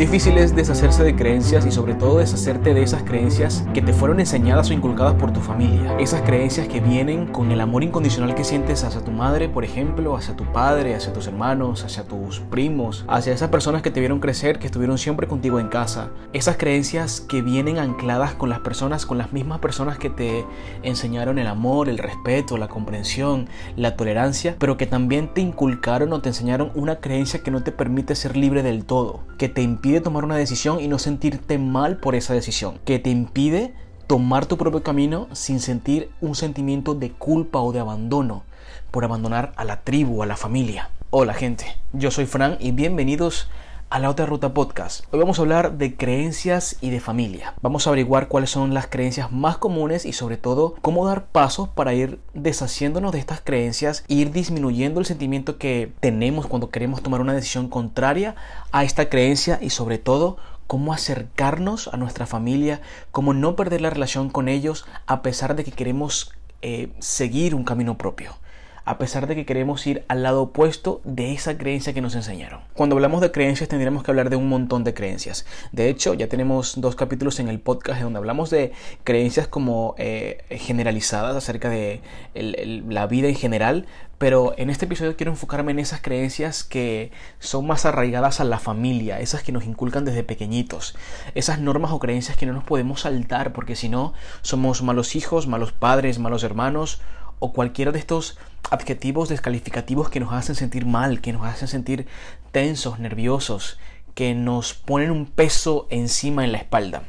difícil es deshacerse de creencias y sobre todo deshacerte de esas creencias que te fueron enseñadas o inculcadas por tu familia. Esas creencias que vienen con el amor incondicional que sientes hacia tu madre, por ejemplo, hacia tu padre, hacia tus hermanos, hacia tus primos, hacia esas personas que te vieron crecer, que estuvieron siempre contigo en casa. Esas creencias que vienen ancladas con las personas, con las mismas personas que te enseñaron el amor, el respeto, la comprensión, la tolerancia, pero que también te inculcaron o te enseñaron una creencia que no te permite ser libre del todo, que te impide tomar una decisión y no sentirte mal por esa decisión, que te impide tomar tu propio camino sin sentir un sentimiento de culpa o de abandono por abandonar a la tribu, a la familia. Hola gente, yo soy Fran y bienvenidos a la otra ruta podcast. Hoy vamos a hablar de creencias y de familia. Vamos a averiguar cuáles son las creencias más comunes y sobre todo cómo dar pasos para ir deshaciéndonos de estas creencias e ir disminuyendo el sentimiento que tenemos cuando queremos tomar una decisión contraria a esta creencia y sobre todo cómo acercarnos a nuestra familia, cómo no perder la relación con ellos a pesar de que queremos eh, seguir un camino propio a pesar de que queremos ir al lado opuesto de esa creencia que nos enseñaron. Cuando hablamos de creencias tendríamos que hablar de un montón de creencias. De hecho, ya tenemos dos capítulos en el podcast donde hablamos de creencias como eh, generalizadas acerca de la vida en general, pero en este episodio quiero enfocarme en esas creencias que son más arraigadas a la familia, esas que nos inculcan desde pequeñitos, esas normas o creencias que no nos podemos saltar porque si no somos malos hijos, malos padres, malos hermanos o cualquiera de estos adjetivos descalificativos que nos hacen sentir mal, que nos hacen sentir tensos, nerviosos, que nos ponen un peso encima en la espalda.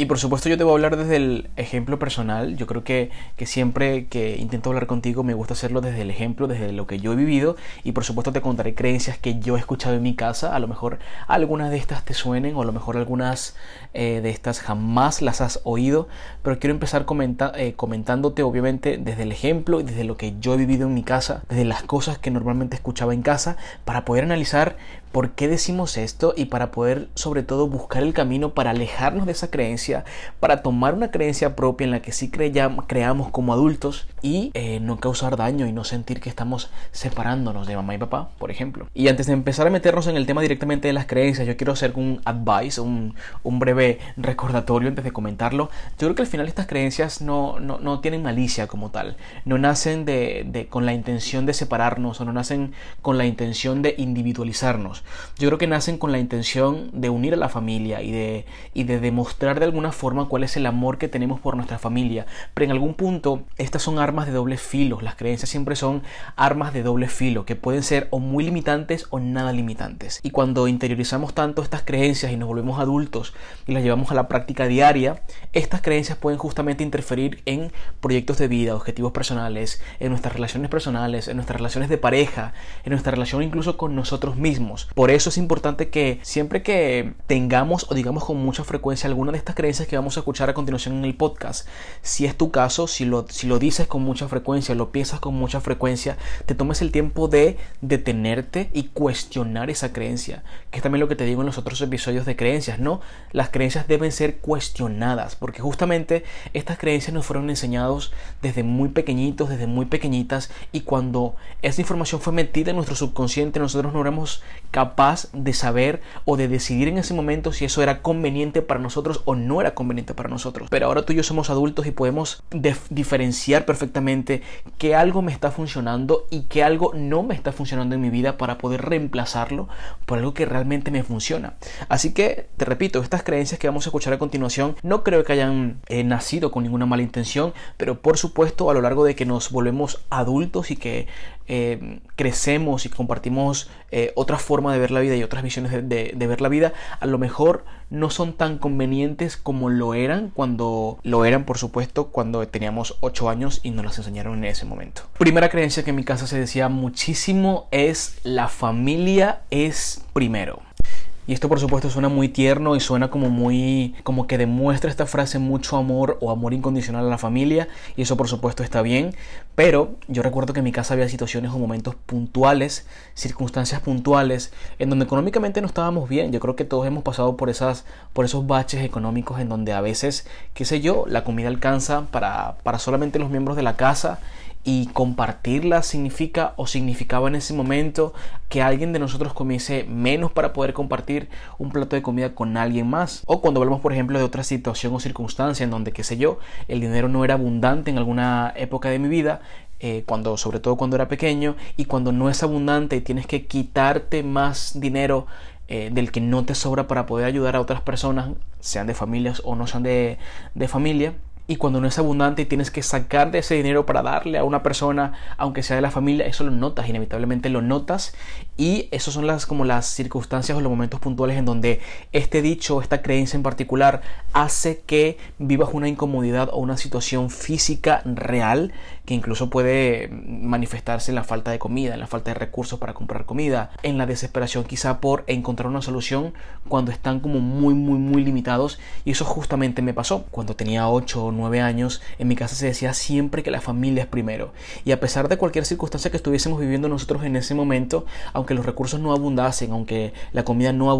Y por supuesto yo te voy a hablar desde el ejemplo personal. Yo creo que, que, siempre que intento hablar contigo me gusta hacerlo desde el ejemplo, desde lo que yo he vivido. Y por supuesto te contaré creencias que yo he escuchado en mi casa. A lo mejor algunas de estas te suenen o a lo mejor algunas eh, de estas jamás las has oído. Pero quiero empezar eh, comentándote obviamente desde el ejemplo y desde lo que yo he vivido en mi casa. Desde las cosas que normalmente escuchaba en casa. Para poder analizar por qué decimos esto y para poder sobre todo buscar el camino para alejarnos de esa creencia, para tomar una creencia propia en la que sí creamos como adultos y eh, no causar daño y no sentir que estamos separándonos de mamá y papá, por ejemplo. Y antes de empezar a meternos en el tema directamente de las creencias, yo quiero hacer un advice, un, breve recordatorio antes de comentarlo. Yo creo que al final estas creencias no, no, tienen malicia como tal, no nacen de, con la intención de separarnos o no nacen con la intención de individualizarnos. Yo creo que nacen con la intención de unir a la familia y de, y de demostrar de alguna forma cuál es el amor que tenemos por nuestra familia. Pero en algún punto estas son armas de doble filo. Las creencias siempre son armas de doble filo que pueden ser o muy limitantes o nada limitantes. Y cuando interiorizamos tanto estas creencias y nos volvemos adultos y las llevamos a la práctica diaria, estas creencias pueden justamente interferir en proyectos de vida, objetivos personales, en nuestras relaciones personales, en nuestras relaciones de pareja, en nuestra relación incluso con nosotros mismos. Por eso es importante que siempre que tengamos o digamos con mucha frecuencia alguna de estas creencias que vamos a escuchar a continuación en el podcast, si es tu caso, si lo, si lo dices con mucha frecuencia, lo piensas con mucha frecuencia, te tomes el tiempo de detenerte y cuestionar esa creencia, que es también lo que te digo en los otros episodios de creencias, ¿no? Las creencias deben ser cuestionadas, porque justamente estas creencias nos fueron enseñados desde muy pequeñitos, desde muy pequeñitas, y cuando esa información fue metida en nuestro subconsciente, nosotros no éramos capaz de saber o de decidir en ese momento si eso era conveniente para nosotros o no era conveniente para nosotros. Pero ahora tú y yo somos adultos y podemos diferenciar perfectamente que algo me está funcionando y que algo no me está funcionando en mi vida para poder reemplazarlo por algo que realmente me funciona. Así que, te repito, estas creencias que vamos a escuchar a continuación no creo que hayan eh, nacido con ninguna mala intención, pero por supuesto a lo largo de que nos volvemos adultos y que eh, crecemos y compartimos eh, otra forma de ver la vida y otras visiones de, ver la vida, a lo mejor no son tan convenientes como lo eran cuando lo eran, por supuesto, cuando teníamos 8 años y nos las enseñaron en ese momento. Primera creencia que en mi casa se decía muchísimo es la familia es primero. Y esto por supuesto suena muy tierno y suena como muy como que demuestra esta frase mucho amor o amor incondicional a la familia y eso por supuesto está bien, pero yo recuerdo que en mi casa había situaciones o momentos puntuales, circunstancias puntuales en donde económicamente no estábamos bien. Yo creo que todos hemos pasado por esas por esos baches económicos en donde a veces, qué sé yo, la comida alcanza para para solamente los miembros de la casa y compartirla significa o significaba en ese momento que alguien de nosotros comiese menos para poder compartir un plato de comida con alguien más. O cuando hablamos, por ejemplo, de otra situación o circunstancia en donde, qué sé yo, el dinero no era abundante en alguna época de mi vida, eh, cuando, sobre todo cuando era pequeño, y cuando no es abundante y tienes que quitarte más dinero eh, del que no te sobra para poder ayudar a otras personas, sean de familias o no sean de, de familia, y cuando no es abundante y tienes que sacar de ese dinero para darle a una persona, aunque sea de la familia, eso lo notas, inevitablemente lo notas. Y esas son las como las circunstancias o los momentos puntuales en donde este dicho, esta creencia en particular hace que vivas una incomodidad o una situación física real que incluso puede manifestarse en la falta de comida, en la falta de recursos para comprar comida, en la desesperación quizá por encontrar una solución cuando están como muy muy muy limitados. Y eso justamente me pasó cuando tenía 8 o años, en mi casa se decía siempre que la familia es primero. Y a pesar de cualquier circunstancia que estuviésemos viviendo nosotros en ese momento, aunque los recursos no abundasen, aunque la comida no,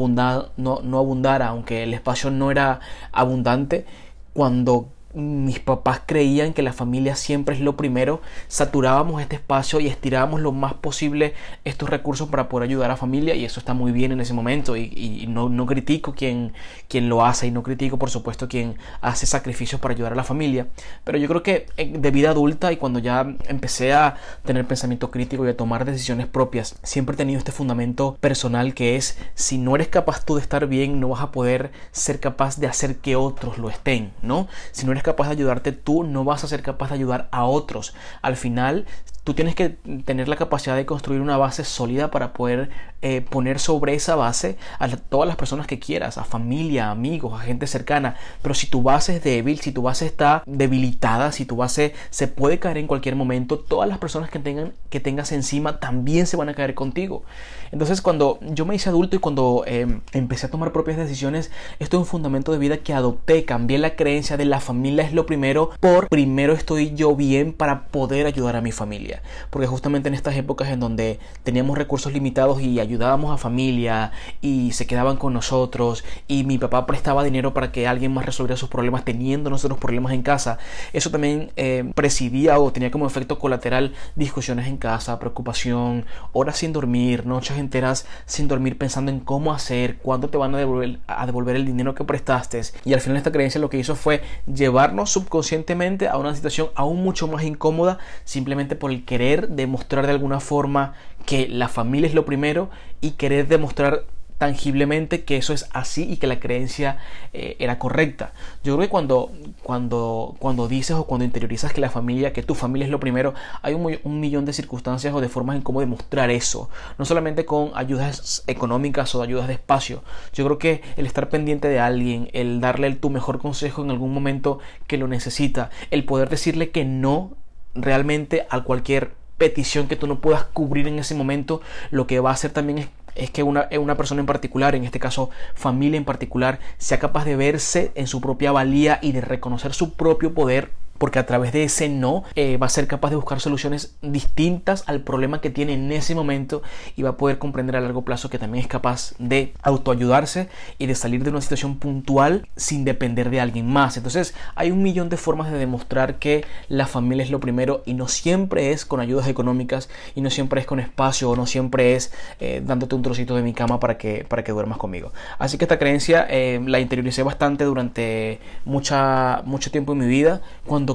no, no abundara, aunque el espacio no era abundante, cuando mis papás creían que la familia siempre es lo primero, saturábamos este espacio y estirábamos lo más posible estos recursos para poder ayudar a la familia y eso está muy bien en ese momento y, no, no, critico quien, quien lo hace y no critico por supuesto quien hace sacrificios para ayudar a la familia, pero yo creo que de vida adulta y cuando ya empecé a tener pensamiento crítico y a tomar decisiones propias, siempre he tenido este fundamento personal que es si no eres capaz tú de estar bien, no vas a poder ser capaz de hacer que otros lo estén, ¿no? Si no capaz de ayudarte tú, no vas a ser capaz de ayudar a otros. Al final, tú tienes que tener la capacidad de construir una base sólida para poder eh, poner sobre esa base a todas las personas que quieras, a familia, amigos, a gente cercana. Pero si tu base es débil, si tu base está debilitada, si tu base se puede caer en cualquier momento, todas las personas que, tengan, que tengas encima también se van a caer contigo. Entonces cuando yo me hice adulto y cuando em, empecé a tomar propias decisiones, esto es un fundamento de vida que adopté, cambié la creencia de la familia es lo primero por primero estoy yo bien para poder ayudar a mi familia. Porque justamente en estas épocas en donde teníamos recursos limitados y ayudábamos a familia y se quedaban con nosotros y mi papá prestaba dinero para que alguien más resolviera sus problemas teniendo nosotros problemas en casa, eso también eh, presidía o tenía como efecto colateral discusiones en casa, preocupación, horas sin dormir, noches enteras sin dormir pensando en cómo hacer, cuándo te van a devolver, a devolver el dinero que prestaste. Y al final esta creencia lo que hizo fue llevarnos subconscientemente a una situación aún mucho más incómoda simplemente por el querer demostrar de alguna forma que la familia es lo primero y querer demostrar tangiblemente que eso es así y que la creencia eh, era correcta. Yo creo que cuando, cuando, cuando dices o cuando interiorizas que la familia, que tu familia es lo primero, hay un, un, millón de circunstancias o de formas en cómo demostrar eso. No solamente con ayudas económicas o ayudas de espacio. Yo creo que el estar pendiente de alguien, el darle tu mejor consejo en algún momento que lo necesita, el poder decirle que no realmente a cualquier petición que tú no puedas cubrir en ese momento, lo que va a hacer también es, es que una, una, persona en particular, en este caso familia en particular, sea capaz de verse en su propia valía y de reconocer su propio poder porque a través de ese no eh, va a ser capaz de buscar soluciones distintas al problema que tiene en ese momento y va a poder comprender a largo plazo que también es capaz de autoayudarse y de salir de una situación puntual sin depender de alguien más. Entonces hay un millón de formas de demostrar que la familia es lo primero y no siempre es con ayudas económicas y no siempre es con espacio o no siempre es eh, dándote un trocito de mi cama para que, para que duermas conmigo. Así que esta creencia eh, la interioricé bastante durante mucha, mucho tiempo en mi vida.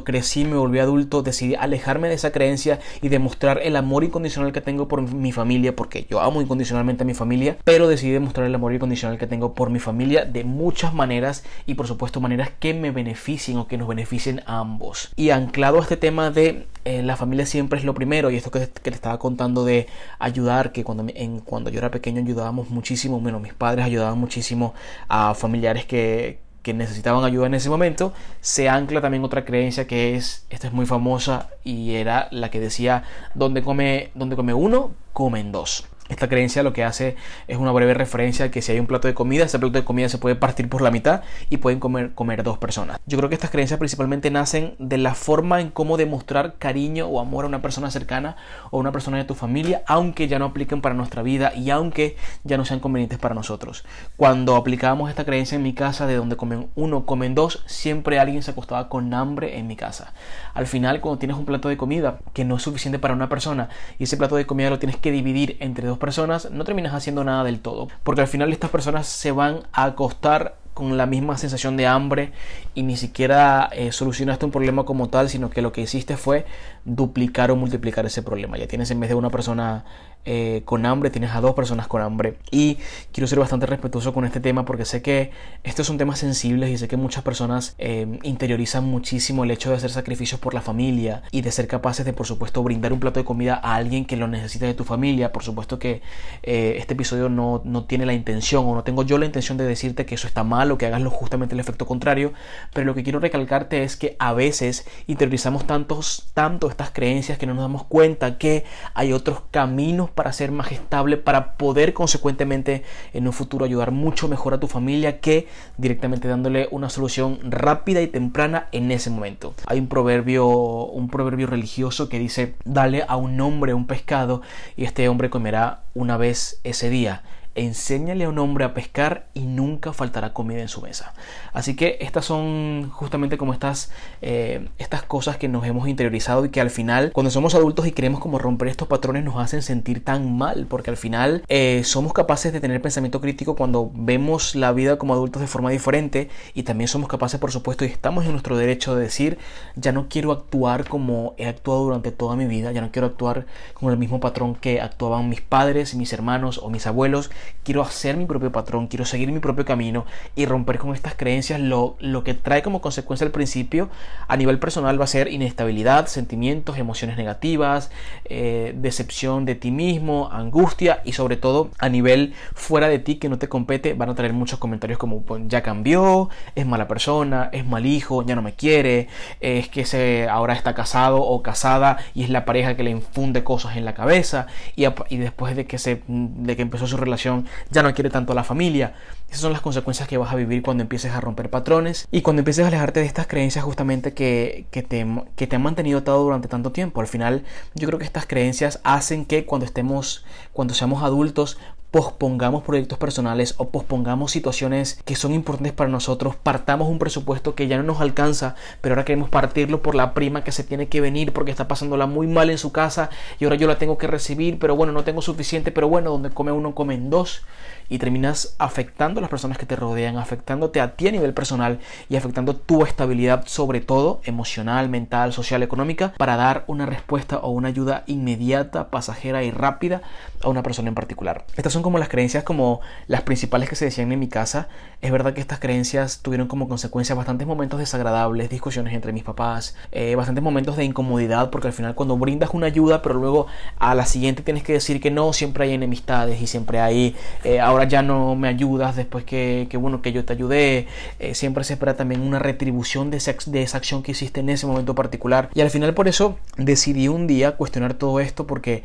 Crecí, me volví adulto, decidí alejarme de esa creencia y demostrar el amor incondicional que tengo por mi familia, porque yo amo incondicionalmente a mi familia, pero decidí demostrar el amor incondicional que tengo por mi familia de muchas maneras y por supuesto maneras que me beneficien o que nos beneficien a ambos. Y anclado a este tema de eh, la familia siempre es lo primero y esto que, que le estaba contando de ayudar, que cuando, en, cuando yo era pequeño ayudábamos muchísimo, bueno, mis padres ayudaban muchísimo a familiares que, que necesitaban ayuda en ese momento, se ancla también otra creencia que es, esta es muy famosa y era la que decía, donde come, donde come uno, comen dos. Esta creencia lo que hace es una breve referencia a que si hay un plato de comida, ese plato de comida se puede partir por la mitad y pueden comer, comer dos personas. Yo creo que estas creencias principalmente nacen de la forma en cómo demostrar cariño o amor a una persona cercana o a una persona de tu familia, aunque ya no apliquen para nuestra vida y aunque ya no sean convenientes para nosotros. Cuando aplicábamos esta creencia en mi casa de donde comen uno, comen dos, siempre alguien se acostaba con hambre en mi casa. Al final, cuando tienes un plato de comida que no es suficiente para una persona y ese plato de comida lo tienes que dividir entre dos personas, no terminas haciendo nada del todo. Porque al final estas personas se van a acostar con la misma sensación de hambre y ni siquiera eh, solucionaste un problema como tal, sino que lo que hiciste fue duplicar o multiplicar ese problema. Ya tienes en vez de una persona eh, con hambre, tienes a dos personas con hambre. Y quiero ser bastante respetuoso con este tema porque sé que estos son temas sensibles y sé que muchas personas eh, interiorizan muchísimo el hecho de hacer sacrificios por la familia y de ser capaces de, por supuesto, brindar un plato de comida a alguien que lo necesita de tu familia. Por supuesto que este episodio no, no tiene la intención o no tengo yo la intención de decirte que eso está mal o que hagas justamente el efecto contrario, pero lo que quiero recalcarte es que a veces interiorizamos tantos, tanto estas creencias que no nos damos cuenta que hay otros caminos para ser más estable, para poder consecuentemente en un futuro ayudar mucho mejor a tu familia que directamente dándole una solución rápida y temprana en ese momento. Hay un proverbio, un proverbio religioso que dice, dale a un hombre un pescado y este hombre comerá una vez ese día enséñale a un hombre a pescar y nunca faltará comida en su mesa. Así que estas son justamente como estas, eh, estas cosas que nos hemos interiorizado y que al final cuando somos adultos y queremos como romper estos patrones nos hacen sentir tan mal porque al final eh, somos capaces de tener pensamiento crítico cuando vemos la vida como adultos de forma diferente y también somos capaces por supuesto y estamos en nuestro derecho de decir ya no quiero actuar como he actuado durante toda mi vida, ya no quiero actuar con el mismo patrón que actuaban mis padres, mis hermanos o mis abuelos quiero hacer mi propio patrón, quiero seguir mi propio camino y romper con estas creencias, lo, lo que trae como consecuencia al principio a nivel personal va a ser inestabilidad, sentimientos, emociones negativas, eh, decepción de ti mismo, angustia y sobre todo a nivel fuera de ti que no te compete van a traer muchos comentarios como ya cambió, es mala persona, es mal hijo, ya no me quiere, es que se ahora está casado o casada y es la pareja que le infunde cosas en la cabeza y, y después de que se de que empezó su relación ya no quiere tanto a la familia. Esas son las consecuencias que vas a vivir cuando empieces a romper patrones y cuando empieces a alejarte de estas creencias justamente que, que, te, que te han mantenido atado durante tanto tiempo. Al final yo creo que estas creencias hacen que cuando estemos, cuando seamos adultos, pospongamos proyectos personales o pospongamos situaciones que son importantes para nosotros, partamos un presupuesto que ya no nos alcanza, pero ahora queremos partirlo por la prima que se tiene que venir porque está pasándola muy mal en su casa y ahora yo la tengo que recibir, pero bueno, no tengo suficiente, pero bueno, donde come uno comen dos y terminas afectando a las personas que te rodean, afectándote a ti a nivel personal y afectando tu estabilidad, sobre todo emocional, mental, social, económica, para dar una respuesta o una ayuda inmediata, pasajera y rápida a una persona en particular. Estas son como las creencias como las principales que se decían en mi casa. Es verdad que estas creencias tuvieron como consecuencia bastantes momentos desagradables, discusiones entre mis papás, eh, bastantes momentos de incomodidad, porque al final cuando brindas una ayuda, pero luego a la siguiente tienes que decir que no, siempre hay enemistades y siempre hay eh, ahora ya no me ayudas después que, bueno, que yo te ayudé. Eh, siempre se espera también una retribución de esa, de esa acción que hiciste en ese momento particular. Y al final por eso decidí un día cuestionar todo esto porque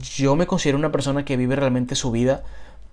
yo me considero una persona que vive realmente su vida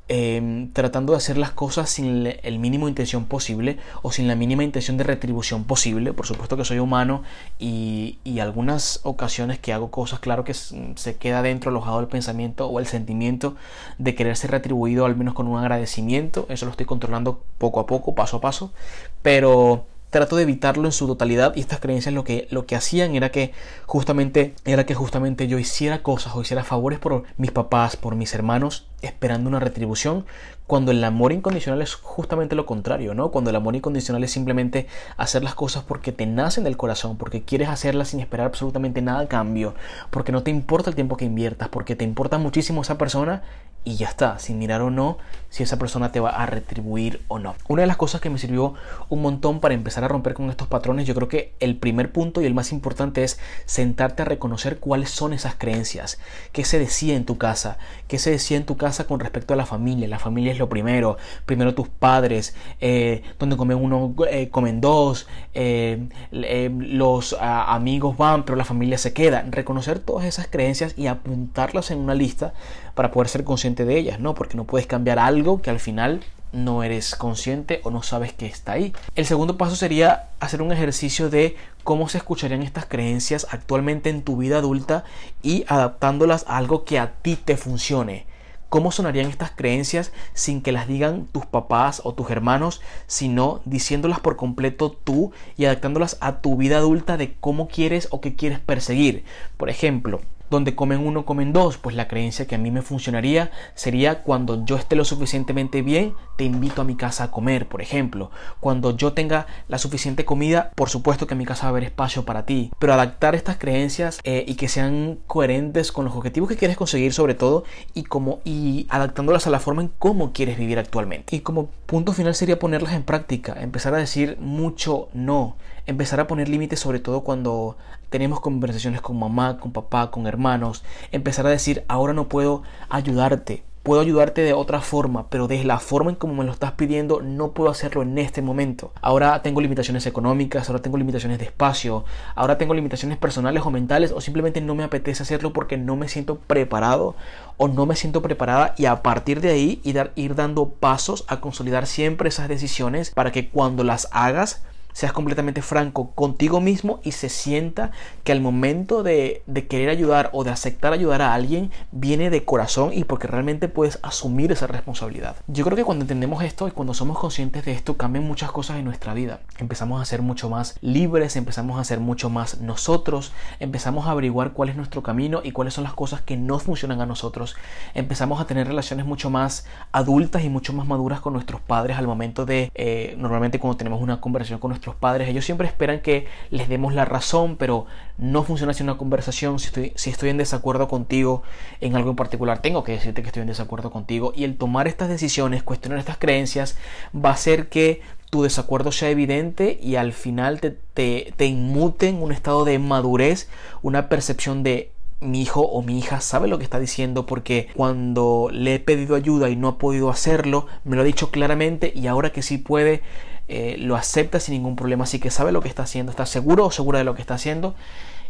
Em, tratando de hacer las cosas sin el mínimo intención posible o sin la mínima intención de retribución posible. Por supuesto que soy humano y, y algunas ocasiones que hago cosas, claro que se queda dentro alojado el pensamiento o el sentimiento de querer ser retribuido al menos con un agradecimiento. Eso lo estoy controlando poco a poco, paso a paso. Pero trato de evitarlo en su totalidad y estas creencias lo que, lo que hacían era que justamente era que justamente yo hiciera cosas o hiciera favores por mis papás, por mis hermanos, esperando una retribución, cuando el amor incondicional es justamente lo contrario, ¿no? Cuando el amor incondicional es simplemente hacer las cosas porque te nacen del corazón, porque quieres hacerlas sin esperar absolutamente nada a cambio, porque no te importa el tiempo que inviertas, porque te importa muchísimo esa persona y ya está, sin mirar o no si esa persona te va a retribuir o no. Una de las cosas que me sirvió un montón para empezar a romper con estos patrones, yo creo que el primer punto y el más importante es sentarte a reconocer cuáles son esas creencias, qué se decía en tu casa, qué se decía en tu casa con respecto a la familia. La familia es lo primero. Primero tus padres, eh, donde comen uno, eh, comen dos, eh, los amigos van, pero la familia se queda. Reconocer todas esas creencias y apuntarlas en una lista para poder ser consciente de ellas, ¿no? Porque no puedes cambiar algo que al final no eres consciente o no sabes que está ahí. El segundo paso sería hacer un ejercicio de cómo se escucharían estas creencias actualmente en tu vida adulta y adaptándolas a algo que a ti te funcione. ¿Cómo sonarían estas creencias sin que las digan tus papás o tus hermanos, sino diciéndolas por completo tú y adaptándolas a tu vida adulta de cómo quieres o qué quieres perseguir? Por ejemplo, donde comen uno, comen dos, pues la creencia que a mí me funcionaría sería cuando yo esté lo suficientemente bien, te invito a mi casa a comer, por ejemplo. Cuando yo tenga la suficiente comida, por supuesto que en mi casa va a haber espacio para ti. Pero adaptar estas creencias eh, y que sean coherentes con los objetivos que quieres conseguir sobre todo y como y adaptándolas a la forma en cómo quieres vivir actualmente. Y como punto final sería ponerlas en práctica, empezar a decir mucho no, empezar a poner límites sobre todo cuando tenemos conversaciones con mamá, con papá, con hermanos, empezar a decir, ahora no puedo ayudarte, puedo ayudarte de otra forma, pero de la forma en como me lo estás pidiendo no puedo hacerlo en este momento. Ahora tengo limitaciones económicas, ahora tengo limitaciones de espacio, ahora tengo limitaciones personales o mentales o simplemente no me apetece hacerlo porque no me siento preparado o no me siento preparada y a partir de ahí ir, ir dando pasos a consolidar siempre esas decisiones para que cuando las hagas seas completamente franco contigo mismo y se sienta que al momento de, de, querer ayudar o de aceptar ayudar a alguien viene de corazón y porque realmente puedes asumir esa responsabilidad. Yo creo que cuando entendemos esto y cuando somos conscientes de esto cambian muchas cosas en nuestra vida. Empezamos a ser mucho más libres, empezamos a ser mucho más nosotros, empezamos a averiguar cuál es nuestro camino y cuáles son las cosas que no funcionan a nosotros. Empezamos a tener relaciones mucho más adultas y mucho más maduras con nuestros padres al momento de, eh, normalmente cuando tenemos una conversación con nuestros padres, ellos siempre esperan que les demos la razón, pero no funciona así una conversación. Si estoy, si estoy en desacuerdo contigo en algo en particular, tengo que decirte que estoy en desacuerdo contigo. Y el tomar estas decisiones, cuestionar estas creencias, va a hacer que tu desacuerdo sea evidente y al final te, te, te inmute en un estado de madurez, una percepción de mi hijo o mi hija sabe lo que está diciendo porque cuando le he pedido ayuda y no ha podido hacerlo, me lo ha dicho claramente y ahora que sí puede, eh, lo acepta sin ningún problema, así que sabe lo que está haciendo, está seguro o segura de lo que está haciendo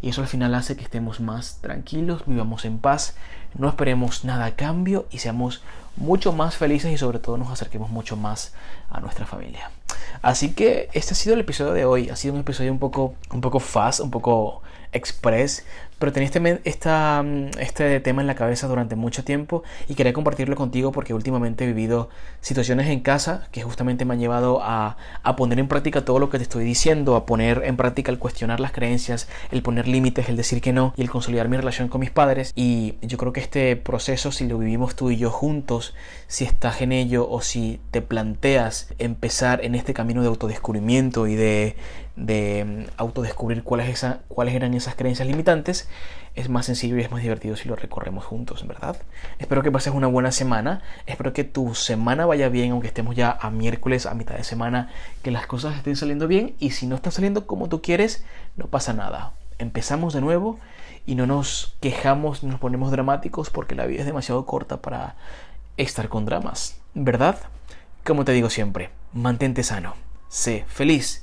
y eso al final hace que estemos más tranquilos, vivamos en paz, no esperemos nada a cambio y seamos mucho más felices y sobre todo nos acerquemos mucho más a nuestra familia. Así que este ha sido el episodio de hoy, ha sido un episodio un poco, un poco fast, un poco express, pero tenía este, esta, este tema en la cabeza durante mucho tiempo y quería compartirlo contigo porque últimamente he vivido situaciones en casa que justamente me han llevado a, a, poner en práctica todo lo que te estoy diciendo, a poner en práctica el cuestionar las creencias, el poner límites, el decir que no y el consolidar mi relación con mis padres. Y yo creo que este proceso, si lo vivimos tú y yo juntos, si estás en ello o si te planteas empezar en este camino de autodescubrimiento y de de mm, autodescubrir cuáles, esa, cuáles eran esas creencias limitantes, es más sencillo y es más divertido si lo recorremos juntos, ¿verdad? Espero que pases una buena semana, espero que tu semana vaya bien, aunque estemos ya a miércoles, a mitad de semana, que las cosas estén saliendo bien y si no están saliendo como tú quieres, no pasa nada. Empezamos de nuevo y no nos quejamos nos ponemos dramáticos porque la vida es demasiado corta para estar con dramas, ¿verdad? Como te digo siempre, mantente sano, sé feliz